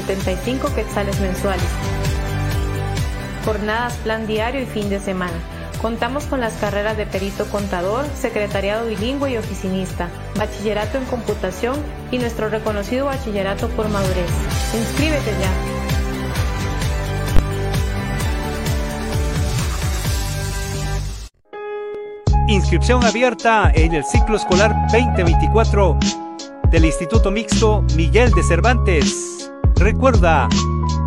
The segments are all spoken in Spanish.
75 quetzales mensuales. Jornadas, plan diario y fin de semana. Contamos con las carreras de perito contador, secretariado bilingüe y oficinista, bachillerato en computación y nuestro reconocido bachillerato por madurez. Inscríbete ya. Inscripción abierta en el ciclo escolar 2024 del Instituto Mixto Miguel de Cervantes. Recuerda,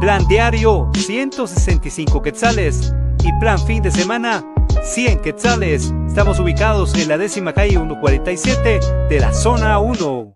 plan diario 165 quetzales y plan fin de semana 100 quetzales. Estamos ubicados en la décima calle 147 de la zona 1.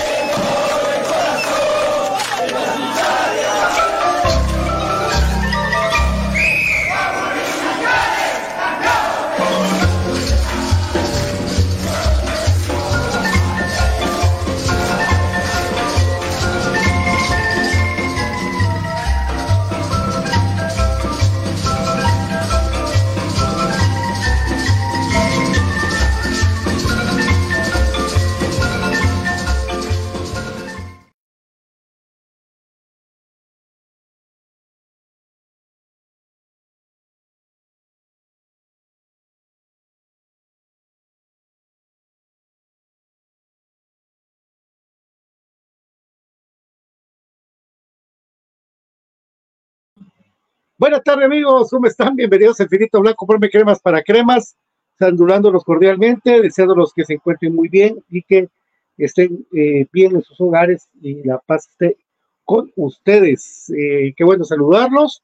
Buenas tardes, amigos. ¿Cómo están? Bienvenidos a Infinito Blanco, Forme Cremas para Cremas. Saludándolos cordialmente, deseándolos que se encuentren muy bien y que estén eh, bien en sus hogares y la paz esté con ustedes. Eh, qué bueno saludarlos.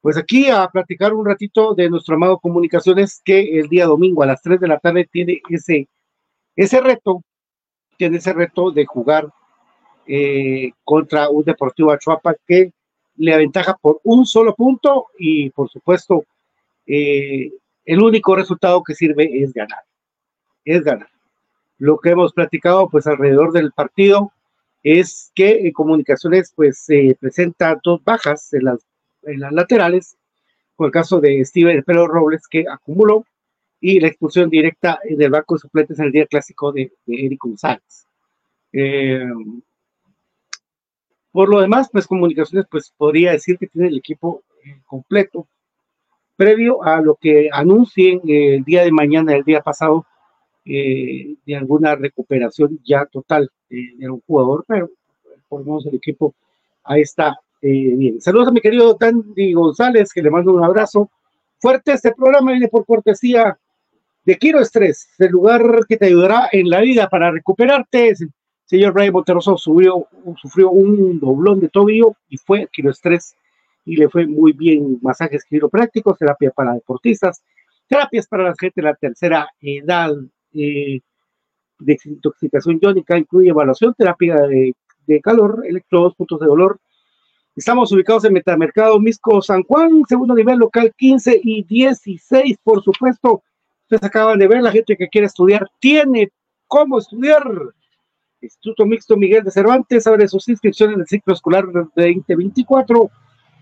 Pues aquí a platicar un ratito de nuestro amado Comunicaciones que el día domingo a las 3 de la tarde tiene ese, ese reto, tiene ese reto de jugar eh, contra un Deportivo Achuapa que le aventaja por un solo punto y por supuesto eh, el único resultado que sirve es ganar, es ganar. Lo que hemos platicado pues alrededor del partido es que en comunicaciones pues se presenta dos bajas en las, en las laterales, con el caso de Steven Pelo Robles que acumuló y la expulsión directa del banco de suplentes en el día clásico de, de Eric González. Eh, por lo demás, pues comunicaciones, pues podría decir que tiene el equipo eh, completo, previo a lo que anuncien el día de mañana, el día pasado, eh, de alguna recuperación ya total de un jugador, pero por lo menos el equipo ahí está eh, bien. Saludos a mi querido Dandy González, que le mando un abrazo fuerte. Este programa viene por cortesía de Quiro Estrés, el lugar que te ayudará en la vida para recuperarte señor Ray Monteroso sufrió, sufrió un doblón de tobillo y fue estrés y le fue muy bien masajes quiroprácticos, terapia para deportistas, terapias para la gente de la tercera edad, eh, de desintoxicación iónica, incluye evaluación, terapia de, calor, electrodos, puntos de dolor. Estamos ubicados en Metamercado Misco San Juan, segundo nivel local 15 y 16, por supuesto. Ustedes acaban de ver, la gente que quiere estudiar tiene cómo estudiar Instituto Mixto Miguel de Cervantes abre sus inscripciones en el ciclo escolar 2024,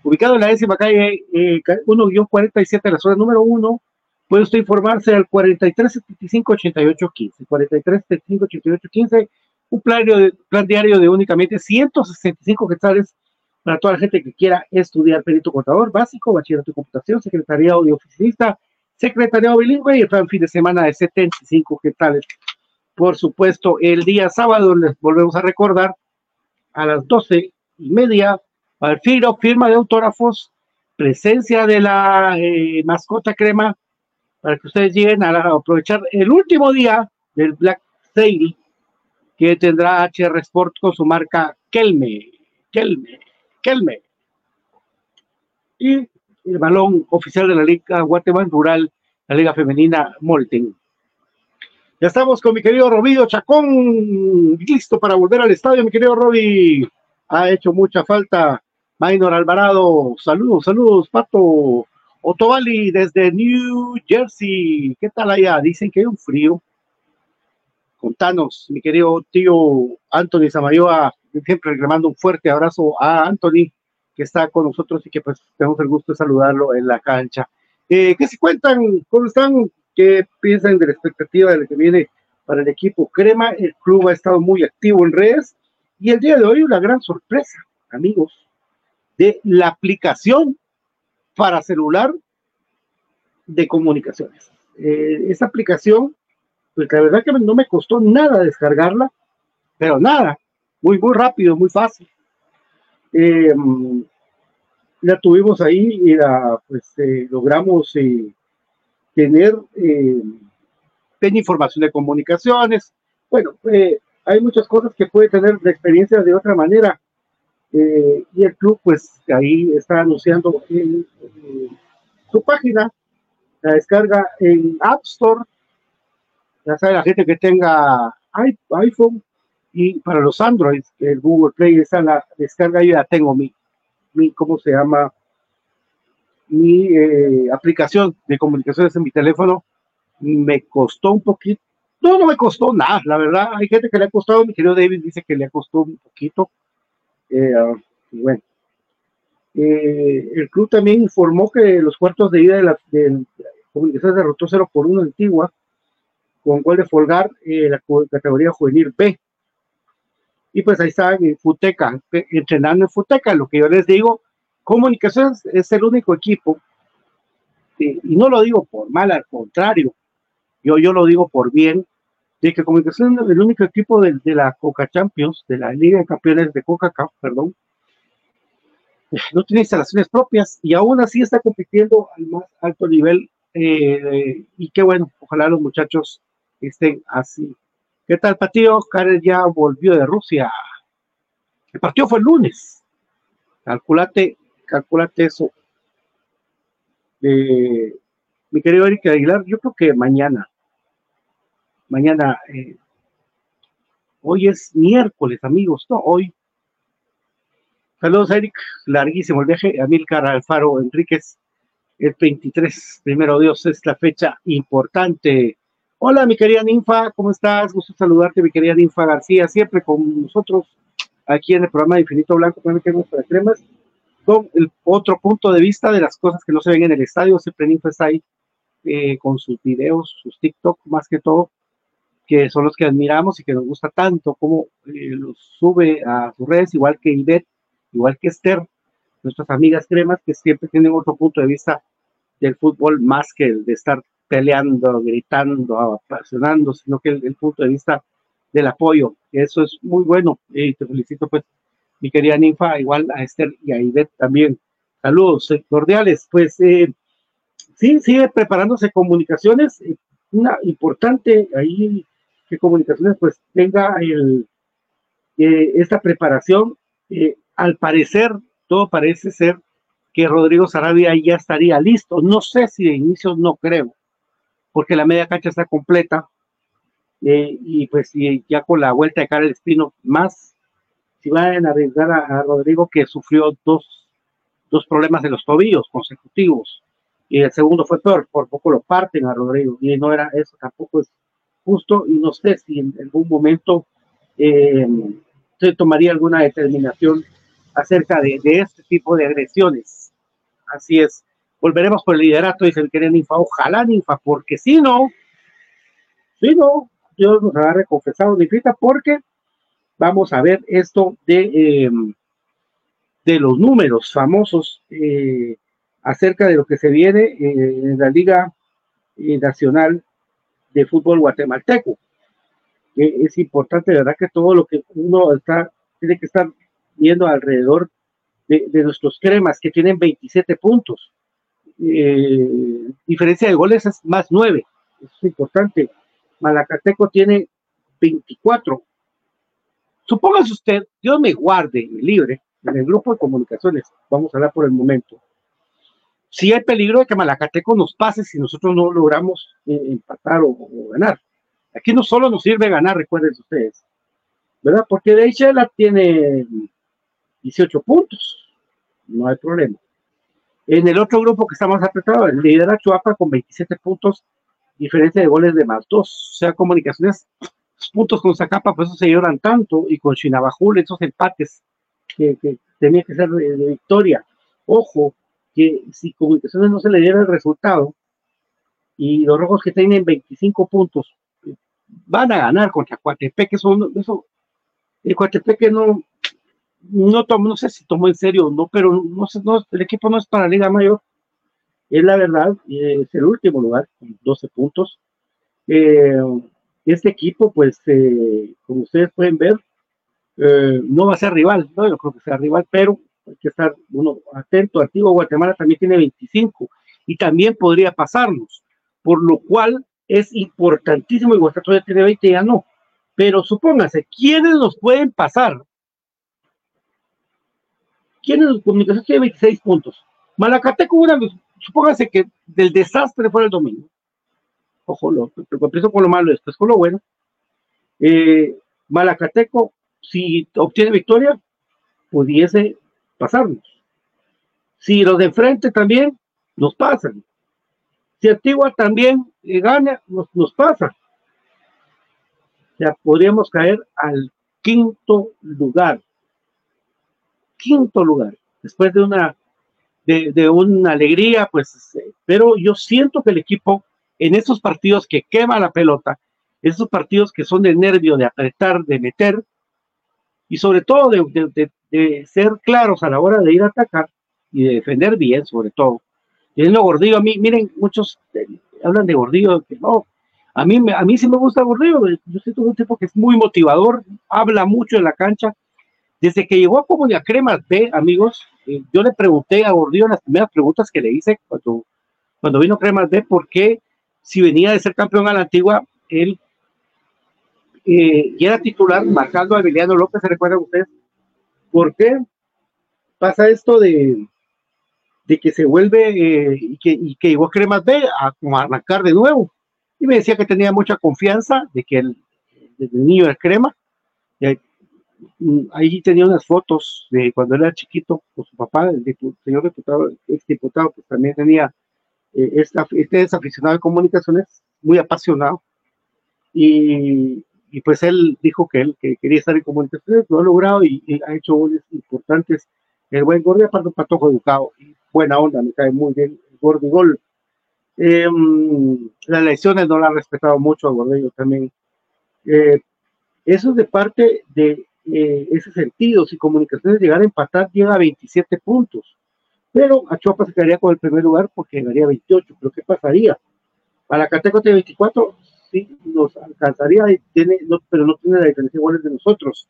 ubicado en la décima calle 1-47 eh, de la zona número 1. Puede usted informarse al 4375-8815. 4375-8815, un plan, plan diario de únicamente 165 quetzales para toda la gente que quiera estudiar perito contador básico, bachillerato de computación, secretariado de oficinista, bilingüe y el plan fin de semana de 75 quetzales por supuesto, el día sábado les volvemos a recordar a las doce y media, al filo, firma de autógrafos, presencia de la eh, mascota crema, para que ustedes lleguen a, aprovechar el último día del Black Sale que tendrá HR Sport con su marca Kelme, Kelme, Kelme. Y el balón oficial de la Liga Guatemala Rural, la Liga Femenina Molten. Ya estamos con mi querido Robillo Chacón, listo para volver al estadio, mi querido Roby. Ha hecho mucha falta. Maynor Alvarado, saludos, saludos, Pato. Otovali desde New Jersey, ¿qué tal allá? Dicen que hay un frío. Contanos, mi querido tío Anthony Samayoa, siempre le mando un fuerte abrazo a Anthony, que está con nosotros y que pues tenemos el gusto de saludarlo en la cancha. Eh, ¿Qué se cuentan? ¿Cómo están? ¿Qué piensan de la expectativa de lo que viene para el equipo Crema? El club ha estado muy activo en redes y el día de hoy una gran sorpresa, amigos, de la aplicación para celular de comunicaciones. Eh, esa aplicación, pues la verdad que no me costó nada descargarla, pero nada, muy, muy rápido, muy fácil. Eh, la tuvimos ahí y la, pues eh, logramos tener eh, información de comunicaciones. Bueno, eh, hay muchas cosas que puede tener la experiencia de otra manera. Eh, y el club, pues ahí está anunciando en, su página, la descarga en App Store. Ya sabe la gente que tenga iPhone y para los Android, el Google Play está la descarga, yo ya tengo mi, mi ¿cómo se llama? Mi eh, aplicación de comunicaciones en mi teléfono me costó un poquito. No, no me costó nada, la verdad. Hay gente que le ha costado. Mi querido David dice que le ha costado un poquito. Eh, bueno, eh, el club también informó que los cuartos de ida de la de comunicaciones derrotó 0 por 1 Antigua con gol de Folgar en la categoría juvenil B. Y pues ahí está en Futeca, entrenando en Futeca. Lo que yo les digo, Comunicaciones es el único equipo, y no lo digo por mal, al contrario, yo, yo lo digo por bien, de que Comunicaciones es el único equipo de, la Coca Champions, de la Liga de Campeones de Coca-Cola, perdón, no tiene instalaciones propias y aún así está compitiendo al más alto nivel. Eh, y qué bueno, ojalá los muchachos estén así. ¿Qué tal, partido? Karen ya volvió de Rusia. El partido fue el lunes. Calculate, calculate eso. Eh, mi querido Eric Aguilar, yo creo que mañana, mañana, eh, hoy es miércoles, amigos, no, hoy. Saludos, Eric, larguísimo el viaje. Amilcar Alfaro Enríquez, el 23, primero Dios, es la fecha importante. Hola, mi querida Ninfa, ¿cómo estás? Gusto saludarte, mi querida Ninfa García, siempre con nosotros aquí en el programa de Infinito Blanco, también tenemos para cremas, con el otro punto de vista de las cosas que no se ven en el estadio. Siempre Ninfa está ahí eh, con sus videos, sus TikTok, más que todo, que son los que admiramos y que nos gusta tanto, como eh, los sube a sus redes, igual que Ivette, igual que Esther, nuestras amigas cremas, que siempre tienen otro punto de vista del fútbol más que el de estar peleando, gritando, apasionando, sino que el, punto de vista del apoyo. Eso es muy bueno y te felicito pues mi querida Ninfa, igual a Esther y a Ivette también. Saludos eh, cordiales. Pues eh, sí, sigue preparándose comunicaciones. Eh, una importante ahí que comunicaciones pues tenga el, esta preparación. al parecer, todo parece ser que Rodrigo Sarabia ya estaría listo. No sé si de inicio no creo, porque la media cancha está completa eh, y pues ya con la vuelta de Karel Espino más, si van a arriesgar a, Rodrigo que sufrió dos, dos problemas de los tobillos consecutivos. Y el segundo fue peor, por poco lo parten a Rodrigo. Y no era eso, tampoco es justo. Y no sé si en algún momento eh, se tomaría alguna determinación acerca de, de, este tipo de agresiones. Así es. Volveremos por el liderato, dice el querido Ninfa, ojalá Ninfa, porque si no, si no, Dios nos ha reconfesado Ninfita, porque vamos a ver esto de, em, de los números famosos eh, acerca de lo que se viene eh, en la Liga eh, Nacional de Fútbol Guatemalteco. es importante, ¿verdad? Que todo lo que uno está, tiene que estar viendo alrededor de, nuestros cremas, que tienen 27 puntos eh, diferencia de goles es más 9. Eso es importante. Malacateco tiene 24. Supóngase usted, Dios me guarde y me libre, en el grupo de comunicaciones, vamos a hablar por el momento. Si hay peligro de que Malacateco nos pase si nosotros no logramos eh, empatar o, ganar. Aquí no solo nos sirve ganar, recuerden ustedes, ¿verdad? Porque de la tiene 18 puntos, no hay problema. En el otro grupo que está más apretado, líder Chuapa con 27 puntos, diferencia de goles de más dos. O sea, comunicaciones, puntos con Zacapa, por eso se lloran tanto, y con Chinabajul, esos empates que, que tenía que ser de, victoria. Ojo, que si comunicaciones no se le diera el resultado, y los rojos que tienen 25 puntos van a ganar contra Coatepeque, eso, eso el Coatepeque no, no no sé si tomó en serio o no, pero no sé, no, el equipo no es para Liga Mayor, es la verdad, es el último lugar, con 12 puntos. Eh, este equipo, pues, eh, como ustedes pueden ver, eh, no va a ser rival, no, yo creo que sea rival, pero hay que estar uno atento. Antiguo Guatemala también tiene 25 y también podría pasarnos, por lo cual es importantísimo y Guatemala tiene 20 ya no. Pero supóngase, ¿quiénes nos pueden pasar? ¿Quién en comunicación tiene 26 puntos? Malacateco, una, supóngase que del desastre fuera el domingo. Ojo, lo, empiezo con lo malo, después con lo bueno. Eh, Malacateco, si obtiene victoria, pudiese pasarnos. Si los de enfrente también, nos pasan. Si Antigua también eh, gana, nos, nos pasa. O sea, podríamos caer al quinto lugar quinto lugar, después de una, de, una alegría, pues, eh, pero yo siento que el equipo en esos partidos que quema la pelota, esos partidos que son de nervio, de apretar, de meter, y sobre todo de, ser claros a la hora de ir a atacar y de defender bien, sobre todo. Y lo Gordillo, a mí, miren, muchos eh, hablan de Gordillo, que no, a mí, a mí sí me gusta Gordillo, yo siento un tipo que es muy motivador, habla mucho en la cancha, desde que llegó a Comunidad Cremas B, amigos, eh, yo le pregunté a Gordillo las primeras preguntas que le hice cuando, cuando vino Cremas B, por qué si venía de ser campeón a la antigua, él eh, y era titular marcando a Emiliano López, ¿se recuerdan ustedes? ¿Por qué pasa esto de, de que se vuelve eh, y, que, y que llegó Cremas B a, a, arrancar de nuevo? Y me decía que tenía mucha confianza de que el, el niño era Crema, Mm, ahí tenía unas fotos de cuando era chiquito con su papá, el señor diputado, ex diputado, que también tenía, eh, este es aficionado de comunicaciones, muy apasionado, y, pues él dijo que él que quería estar en comunicaciones, lo ha logrado y, ha hecho goles importantes. El buen Gordi, aparte un patojo educado, y buena onda, me cae muy bien el Gordi Gol. Eh, las lesiones no la han respetado mucho a Gordillo también. Eh, eso es de parte de eh, ese sentido. Si Comunicaciones llegara a empatar, llega a 27 puntos. Pero Achuapa se quedaría con el primer lugar porque llegaría a 28. ¿Pero qué pasaría? Para Cateco de 24, sí, nos alcanzaría, tiene, no, pero no tiene la diferencia igual de nosotros.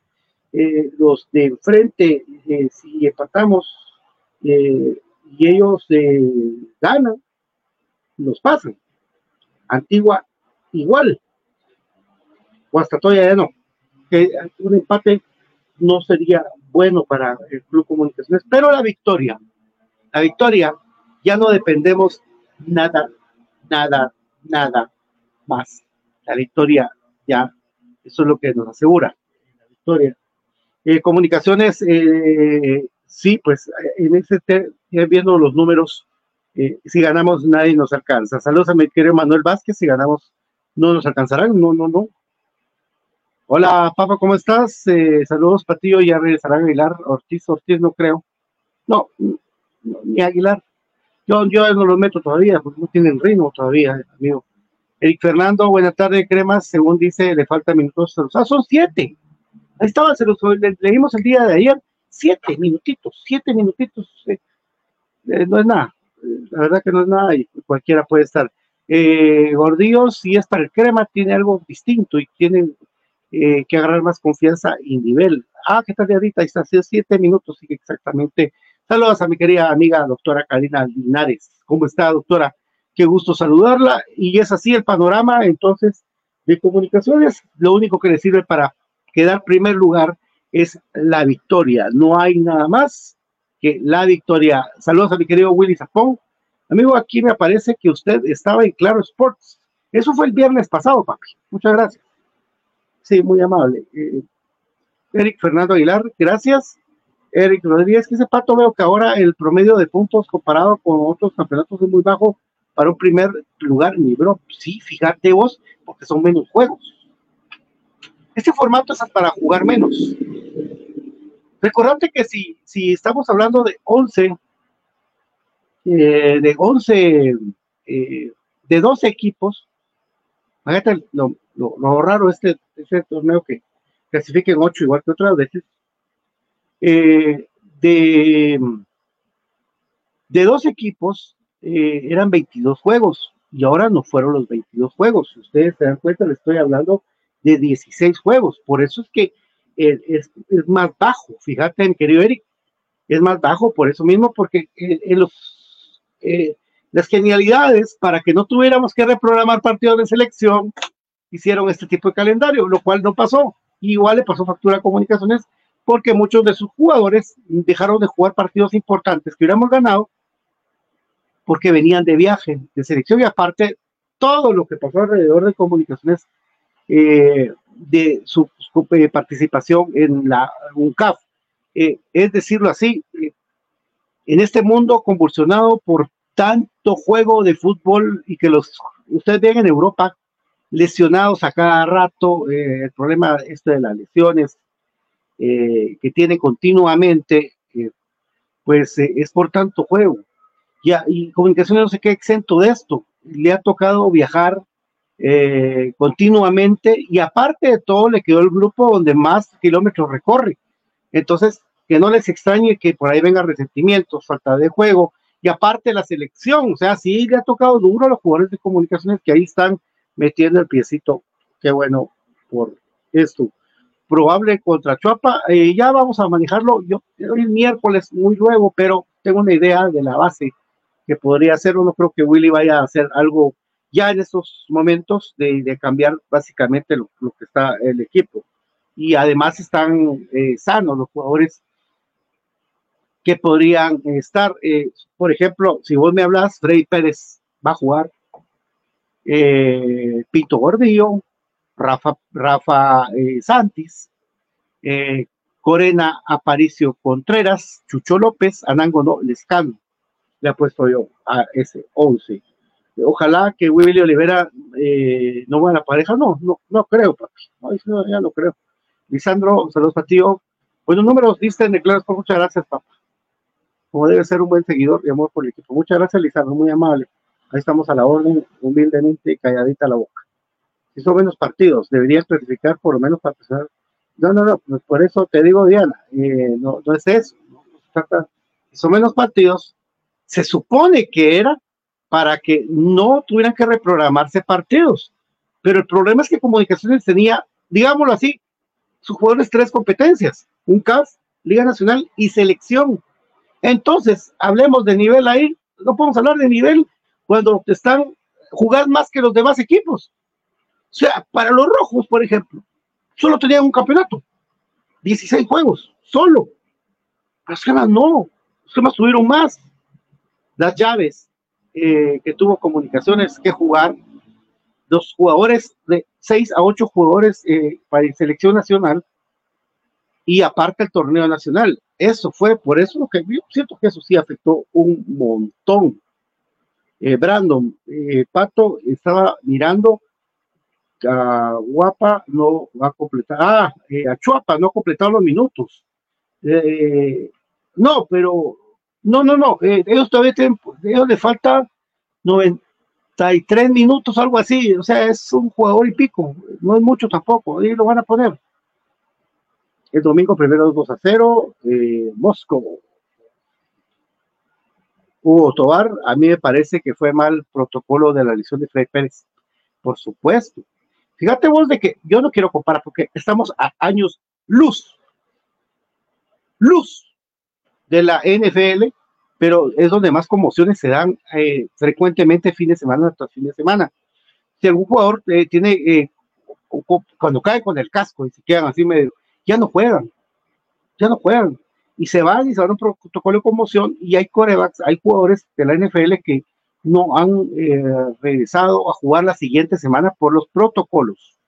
Eh, los de enfrente, eh, si empatamos eh, y ellos ganan, nos pasan. Antigua, igual. O hasta todavía ya no. Que un empate no sería bueno para el Club Comunicaciones, pero la victoria, la victoria, ya no dependemos nada, nada, nada más. La victoria ya, eso es lo que nos asegura, la victoria. Eh, comunicaciones, eh, sí, pues en ese, viendo los números, eh, si ganamos nadie nos alcanza. Saludos a mi querido Manuel Vázquez, si ganamos no nos alcanzarán, no, no, no, Hola, Papa, ¿cómo estás? Eh, saludos, Patillo, ya regresará Aguilar, Ortiz, Ortiz no creo. No, ni Aguilar. Yo, yo no los meto todavía, porque no tienen ritmo todavía, amigo. Eric Fernando, buena tarde, Cremas, según dice, le faltan minutos. Ah, son siete. Ahí estaba, se los leímos el día de ayer. Siete minutitos, siete minutitos. Eh, eh, no es nada, la verdad que no es nada y cualquiera puede estar. Gordillo, si es el crema, tiene algo distinto y tiene eh, que agarrar más confianza y nivel. Ah, ¿qué tal de ahorita? Ahí está, siete minutos, sigue exactamente. Saludos a mi querida amiga doctora Karina Linares. ¿Cómo está, doctora? Qué gusto saludarla. Y es así el panorama, entonces, de comunicaciones. Lo único que le sirve para quedar primer lugar es la victoria. No hay nada más que la victoria. Saludos a mi querido Willy Zapón. Amigo, aquí me aparece que usted estaba en Claro Sports. Eso fue el viernes pasado, papi. Muchas gracias. Sí, muy amable. Eh, Eric Fernando Aguilar, gracias. Eric Rodríguez, que ese pato veo que ahora el promedio de puntos comparado con otros campeonatos es muy bajo para un primer lugar, mi bro. Sí, fíjate vos, porque son menos juegos. Este formato es para jugar menos. Recordate que si, si estamos hablando de 11, eh, de 11, eh, de 12 equipos, fíjate lo, lo, raro este, este torneo que clasifiquen ocho igual que otras veces, eh, de, de dos equipos eh, eran 22 juegos y ahora no fueron los 22 juegos. Si ustedes se dan cuenta, le estoy hablando de 16 juegos. Por eso es que eh, es, es, más bajo. Fíjate, mi querido Eric, es más bajo por eso mismo, porque en los, las genialidades para que no tuviéramos que reprogramar partidos de selección, hicieron este tipo de calendario, lo cual no pasó. Igual le pasó factura a comunicaciones porque muchos de sus jugadores dejaron de jugar partidos importantes que hubiéramos ganado porque venían de viaje, de selección y aparte todo lo que pasó alrededor de comunicaciones eh, de su, eh, participación en la UNCAF. Eh, es decirlo así, en este mundo convulsionado por tanto juego de fútbol y que los ustedes ven en Europa lesionados a cada rato, eh, el problema este de las lesiones eh, que tiene continuamente, eh, pues es por tanto juego. Ya, y comunicaciones no se queda exento de esto. Le ha tocado viajar continuamente y aparte de todo le quedó el grupo donde más kilómetros recorre. Entonces, que no les extrañe que por ahí venga resentimientos, falta de juego y aparte la selección, o sea, sí le ha tocado duro a los jugadores de comunicaciones que ahí están metiendo el piecito. Qué bueno por esto. Probable contra Chuapa. Eh, ya vamos a manejarlo. Yo hoy miércoles muy luego, pero tengo una idea de la base que podría hacerlo. No creo que Willy vaya a hacer algo ya en estos momentos de, cambiar básicamente lo, que está el equipo. Y además están eh, sanos los jugadores que podrían estar. Eh, por ejemplo, si vos me hablas, Freddy Pérez va a jugar, eh, Pito Gordillo, Rafa, Rafa eh, Santis, Corena Aparicio Contreras, Chucho López, Anango no, Lescano. Le ha puesto yo a ese 11. Ojalá que Willy Olivera no vaya a la pareja. No, no, no creo, papi. No, ya no creo. Lisandro, saludos para ti. Bueno, números dicen de claros, muchas gracias, papá como debe ser un buen seguidor y amor por el equipo. Muchas gracias, Lizardo, muy amable. Ahí estamos a la orden, humildemente calladita la boca. Si son menos partidos, deberías clasificar por lo menos para empezar. No, no, no, pues por eso te digo, Diana, eh, no, no, es eso. No, menos partidos, se supone que era para que no tuvieran que reprogramarse partidos. Pero el problema es que Comunicaciones tenía, digámoslo así, sus jugadores tres competencias, un CAS, Liga Nacional y Selección. Entonces, hablemos de nivel ahí. No podemos hablar de nivel cuando están jugando más que los demás equipos. O sea, para los rojos, por ejemplo, solo tenían un campeonato, 16 juegos, solo. Los gemas no, los gemas tuvieron más. Las llaves eh, que tuvo comunicaciones que jugar, los jugadores de 6 a 8 jugadores eh, para selección nacional y aparte el torneo nacional. Eso fue, por eso que yo siento que eso sí afectó un montón. Eh, Brandon, eh, Pato estaba mirando Guapa no va a completar, ah, eh, a Chuapa no ha completado los minutos. no, pero, no, no, no, ellos todavía tienen, ellos le falta 93 minutos, algo así, o sea, es un jugador y pico, no es mucho tampoco, ahí lo van a poner. El domingo primero 2 a 0, eh, Moscú. Hugo Tobar, a mí me parece que fue mal protocolo de la elección de Fred Pérez. Por supuesto. Fíjate vos de que yo no quiero comparar porque estamos a años luz, luz de la NFL, pero es donde más conmociones se dan eh, frecuentemente fin de semana tras fin de semana. Si algún jugador eh, tiene, eh, cuando cae con el casco y se quedan así medio, ya no juegan, ya no juegan. Y se van y se van a un protocolo de conmoción y hay corebacks, hay jugadores de la NFL que no han eh, regresado a jugar la siguiente semana por los protocolos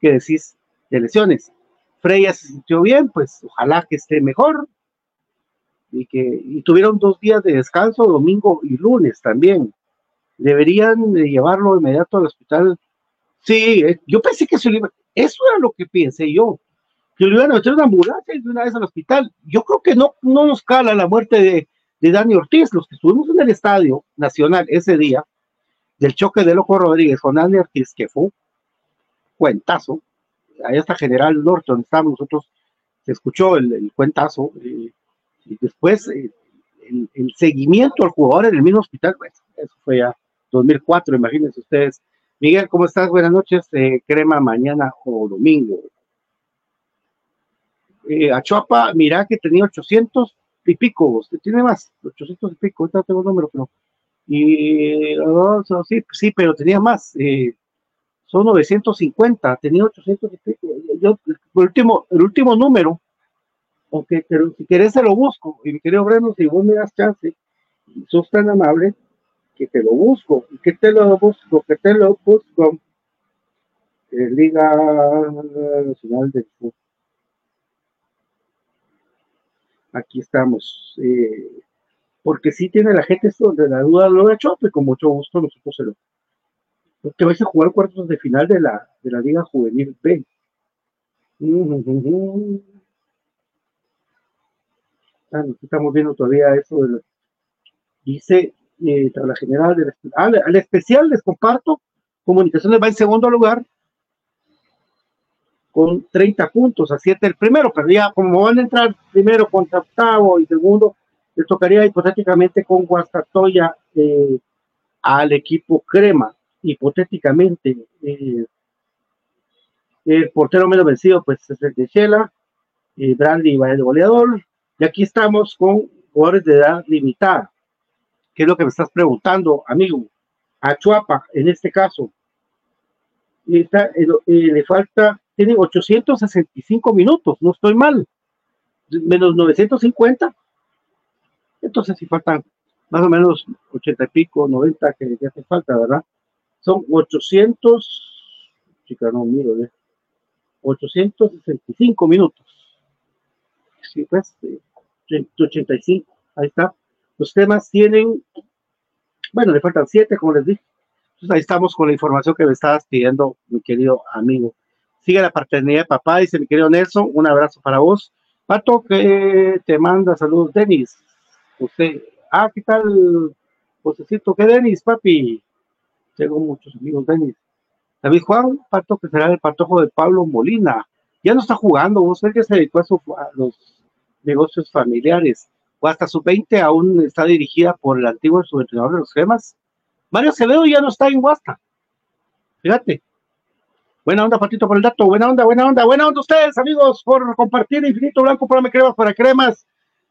que decís de lesiones. Freya se sintió bien, pues ojalá que esté mejor. Y que y tuvieron dos días de descanso, domingo y lunes también. Deberían de llevarlo inmediato al hospital. Sí, eh, yo pensé que eso, eso era lo que pensé yo que lo iban a meter una ambulancia y de una vez al hospital. Yo creo que no, no nos cala la muerte de, de Dani Ortiz, los que estuvimos en el estadio nacional ese día, del choque de Loco Rodríguez con Dani Ortiz, que fue cuentazo, ahí está General Norte, donde estábamos nosotros, se escuchó el, cuentazo, eh, y después eh, el, seguimiento al jugador en el mismo hospital, pues, eso fue ya 2004, imagínense ustedes. Miguel, ¿cómo estás? Buenas noches, eh, crema mañana o domingo eh, a Chuapa, mira que tenía 800 y pico, usted tiene más, 800 y pico, ahorita tengo el número, pero, y, sí, sí, pero tenía más, eh, son 950, tenía 800 y pico, yo, el último, el último número, aunque si querés se lo busco, y mi querido Breno, si vos me das chance, sos tan amable, que te lo busco, que te lo busco, que te lo busco, eh, Liga Nacional de Fútbol aquí estamos. Eh, porque si tiene la gente esto de la duda lo ha hecho, pues con mucho gusto nosotros se lo. Porque vais a jugar cuartos de final de la, de la Liga Juvenil B. Ah, estamos viendo todavía eso dice eh, la general del ah, al especial les comparto comunicaciones va en segundo lugar con 30 puntos, a 7 el primero, pero ya como van a entrar primero contra octavo y segundo, les tocaría hipotéticamente con Guastatoya eh, al equipo Crema, hipotéticamente. Eh, El portero menos vencido, pues es el de Shela, y Brandy va el goleador. Y aquí estamos con jugadores de edad limitada. ¿Qué es lo que me estás preguntando, amigo? A Chuapa, en este caso. Y le falta, tiene 865 minutos, no estoy mal. Menos 950. Entonces, si faltan más o menos 80 y pico, 90 que hace falta, ¿verdad? Son 800, chica, no miro, ¿eh? 865 minutos. Sí, pues, 85, eh, ahí está. Los temas tienen, bueno, le faltan siete, como les dije. Entonces ahí estamos con la información que me estabas pidiendo, mi querido amigo. Sigue la paternidad de papá, dice mi querido Nelson. Un abrazo para vos. Pato, que te manda saludos, Denis. Usted, ah, ¿qué tal, Josecito? ¿Qué Denis, papi? Tengo muchos amigos, Denis. David Juan, Pato, que será el patojo de Pablo Molina. Ya no está jugando, vos que se dedicó a, los negocios familiares. O hasta su 20 aún está dirigida por el antiguo subentrenador de los gemas. Mario Acevedo ya no está en Huasta. Fíjate. Buena onda, Patito, por el dato. Buena onda, buena onda, buena onda ustedes, amigos, por compartir Infinito Blanco para Cremas para Cremas.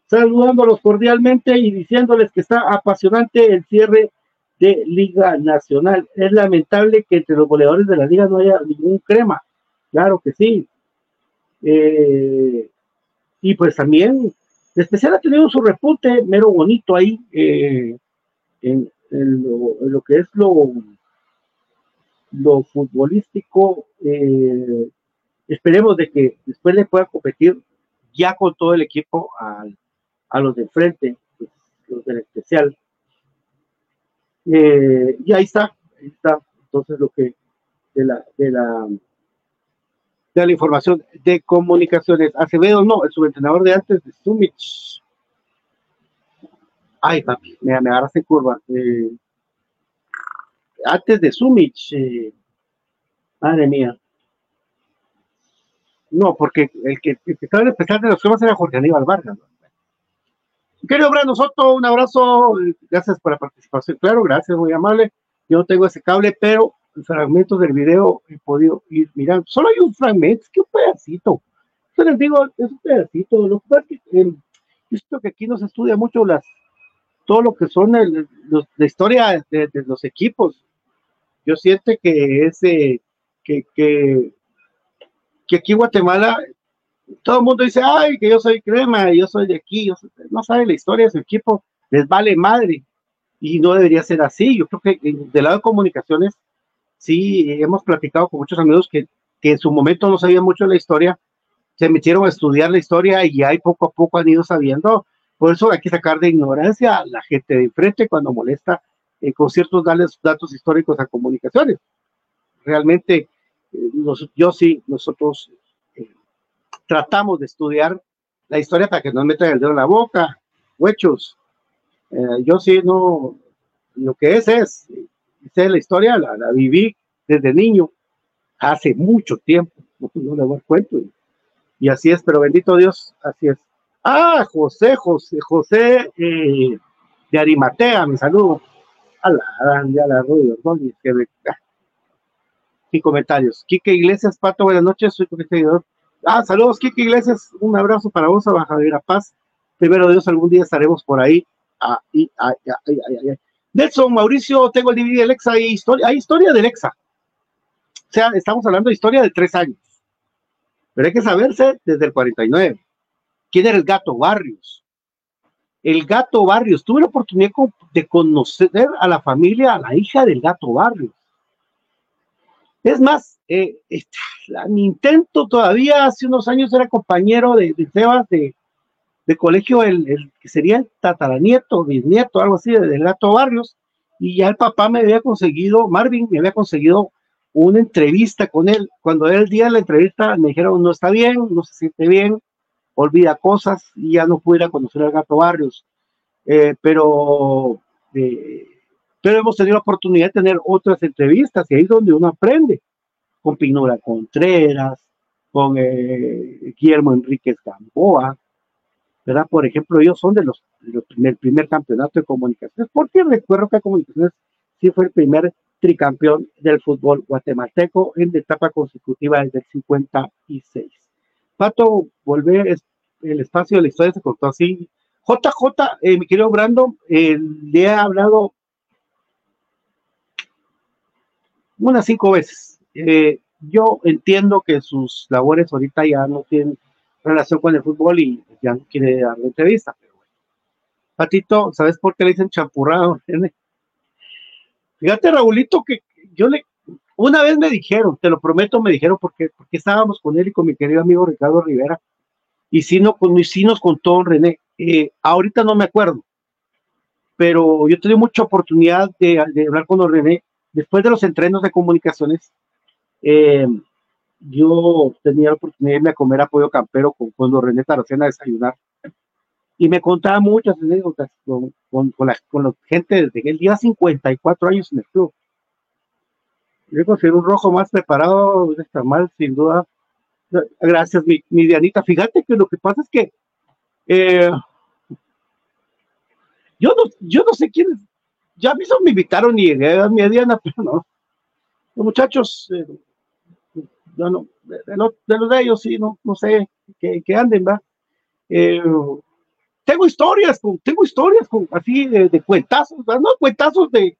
Saludándolos cordialmente y diciéndoles que está apasionante el cierre de Liga Nacional. Es lamentable que entre los goleadores de la liga no haya ningún crema. Claro que sí. Eh, y pues también, especial ha tenido su repunte mero bonito ahí eh, en, lo, que es lo, lo futbolístico. Eh, esperemos de que después le pueda competir ya con todo el equipo a, a los de frente, los del especial. Eh, y ahí está, ahí está. Entonces lo que de la, de la de la información de comunicaciones. Acevedo no, el subentrenador de antes de Sumich. Ay, papi, me, me agarras en curva. Eh, antes de Sumich, eh, madre mía. No, porque el que, el estaba en especial de los temas era Jorge Aníbal Vargas. Querido Brando Soto, un abrazo, gracias por la participación. Claro, gracias, muy amable. Yo no tengo ese cable, pero fragmentos del video he podido ir mirando. Solo hay un fragmento, es que un pedacito. Yo les digo, es un pedacito. Lo que eh, que aquí nos estudia mucho las todo lo que son la historia de, los equipos. Yo siento que ese que, que, que aquí en Guatemala todo el mundo dice, ay, que yo soy crema, yo soy de aquí, no sabe la historia de su equipo, les vale madre. Y no debería ser así. Yo creo que del lado de comunicaciones, sí, hemos platicado con muchos amigos que, que en su momento no sabían mucho de la historia, se metieron a estudiar la historia y ahí poco a poco han ido sabiendo. Por eso hay que sacar de ignorancia a la gente de enfrente cuando molesta eh, con ciertos datos históricos a comunicaciones. Realmente, eh, yo sí, nosotros tratamos de estudiar la historia para que no metan el dedo en la boca, huechos. Eh, yo sí, no, lo que es es, sé la historia, la, viví desde niño, hace mucho tiempo, no, le voy a cuento. Y, así es, pero bendito Dios, así es. Ah, José, José, José eh, de Arimatea, mi saludo. A la, ya la ruido, ¿no? que ah. Sin comentarios. Quique Iglesias, Pato, buenas noches, soy tu seguidor Ah, saludos, Kiki Iglesias. Un abrazo para vos, a Javier Paz. Primero Dios, algún día estaremos por ahí. Ah, y, ah, Nelson, Mauricio, tengo el DVD de Alexa. Hay historia, hay historia de Alexa. O sea, estamos hablando de historia de tres años. Pero hay que saberse desde el 49. ¿Quién era el gato Barrios? El gato Barrios. Tuve la oportunidad de conocer a la familia, a la hija del gato Barrios. Es más, eh, este, intento todavía hace unos años era compañero de, de Sebas de, colegio, el, que sería el tataranieto, bisnieto, algo así, del gato Barrios, y ya el papá me había conseguido, Marvin me había conseguido una entrevista con él. Cuando era el día de la entrevista me dijeron, no está bien, no se siente bien, olvida cosas, y ya no pudiera conocer al gato Barrios. Eh, pero, eh, pero hemos tenido la oportunidad de tener otras entrevistas, y ahí es donde uno aprende con Pinura Contreras, con eh, Guillermo Enríquez Gamboa, ¿verdad? Por ejemplo, ellos son de los, del primer, campeonato de comunicaciones, porque recuerdo que comunicaciones sí fue el primer tricampeón del fútbol guatemalteco en etapa consecutiva desde el 56. Pato, volver el espacio de la historia se cortó así. JJ, eh, mi querido Brando, eh, le he hablado unas cinco veces. Eh, yo entiendo que sus labores ahorita ya no tienen relación con el fútbol y ya no quiere dar entrevista, pero bueno. Patito, ¿sabes por qué le dicen champurrado? Fíjate, Raulito, que yo le, una vez me dijeron, te lo prometo, me dijeron porque, porque estábamos con él y con mi querido amigo Ricardo Rivera, y sí, no, sí nos contó René, eh, ahorita no me acuerdo, pero yo tuve mucha oportunidad de, de hablar con René después de los entrenos de comunicaciones, eh, yo tenía la oportunidad de irme a comer a Pollo Campero con, con René Taracena a desayunar. Y me contaba muchas anécdotas con, con, con, la, con la gente desde que él lleva 54 años en el club. Yo considero un rojo más preparado, está mal, sin duda. Gracias, mi, mi, Dianita. Fíjate que lo que pasa es que eh, yo, no, yo no sé quiénes, ya mí me invitaron y llegué a mi Diana, pero no. Los muchachos, eh, no, de, los, de, los de ellos sí, no, no sé, que, que anden, va. Eh, tengo historias, con, tengo historias con, así de, cuentazos, no cuentazos de,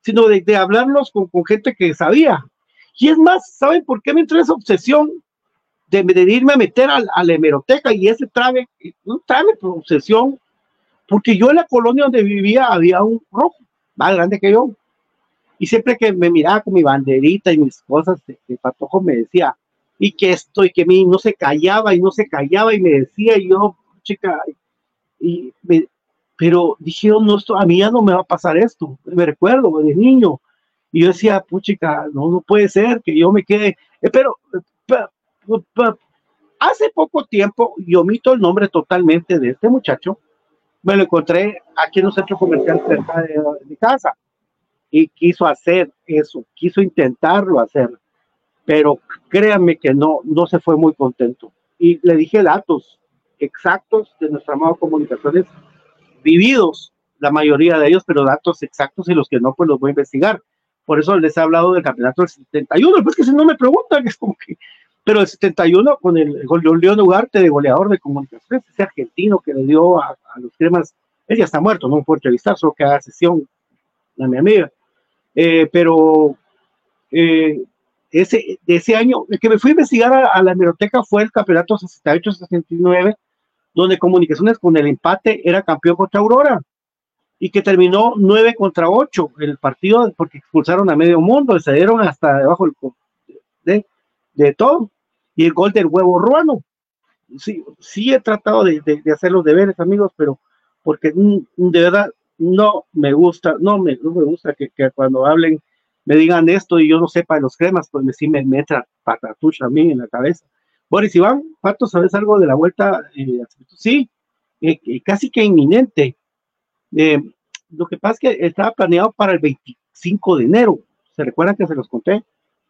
sino de, de hablarlos con, con, gente que sabía. Y es más, ¿saben por qué me entró esa obsesión de, de irme a meter a, a, la hemeroteca y ese trave, un trave obsesión? Porque yo en la colonia donde vivía había un rojo más grande que yo. Y siempre que me miraba con mi banderita y mis cosas, el patojo me decía, y que esto, y que mí no se callaba y no se callaba y me decía, y yo, chica, y me, pero dije, no, esto, a mí ya no me va a pasar esto, me recuerdo de niño, y yo decía, puchica, no, no puede ser que yo me quede, eh, pero, pero, pero hace poco tiempo, y omito el nombre totalmente de este muchacho, me lo encontré aquí en un centro comercial cerca de, mi casa y quiso hacer eso, quiso intentarlo hacer, pero créanme que no, no se fue muy contento. Y le dije datos exactos de nuestra amado comunicaciones, vividos, la mayoría de ellos, pero datos exactos y los que no, pues los voy a investigar. Por eso les he hablado del campeonato del 71, pues que si no me preguntan, es como que, pero el 71 con el, el León Ugarte de goleador de comunicaciones, ese argentino que le dio a, los cremas, él ya está muerto, no puedo entrevistar, solo que haga sesión a mi amiga. Eh, pero eh, ese, ese año, el que me fui a investigar a, a la hemeroteca fue el campeonato 68-69, donde Comunicaciones con el empate era campeón contra Aurora y que terminó 9 contra 8 el partido porque expulsaron a medio mundo, se dieron hasta debajo del, de, de todo y el gol del huevo ruano. Sí, sí he tratado de, de, hacer los deberes, amigos, pero porque mm, de verdad no me gusta, no me, no me gusta que, que, cuando hablen me digan esto y yo no sepa de los cremas, pues me, sí me, me entra patatucha a mí en la cabeza. Boris Iván, Pato, ¿sabes algo de la vuelta? Eh, sí, eh, casi que inminente. Eh, lo que pasa es que estaba planeado para el 25 de enero. ¿Se recuerdan que se los conté?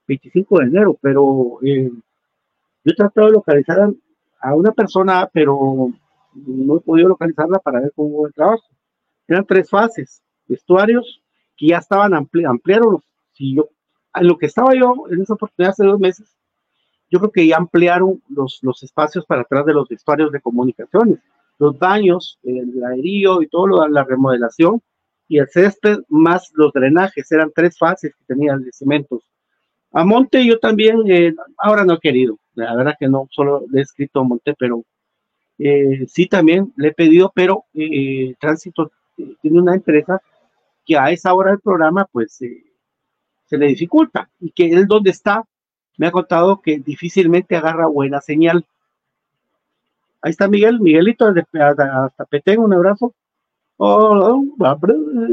25 de enero, pero eh, yo he tratado de localizar a, una persona, pero no he podido localizarla para ver cómo va el trabajo. Eran tres fases, vestuarios que ya estaban ampli ampliaron. Si yo, a lo que estaba yo en esa oportunidad hace dos meses, yo creo que ya ampliaron los, los espacios para atrás de los vestuarios de comunicaciones, los baños, el graderío y todo lo de la remodelación y el césped más los drenajes, eran tres fases que tenían de cementos. A Monte yo también, eh, ahora no he querido, la verdad que no, solo le he escrito a Monte, pero eh, sí también le he pedido, pero eh, Tránsito tiene una empresa que a esa hora del programa pues eh, se le dificulta y que él donde está me ha contado que difícilmente agarra buena señal. Ahí está Miguel, Miguelito hasta, hasta Petén, un abrazo. Oh,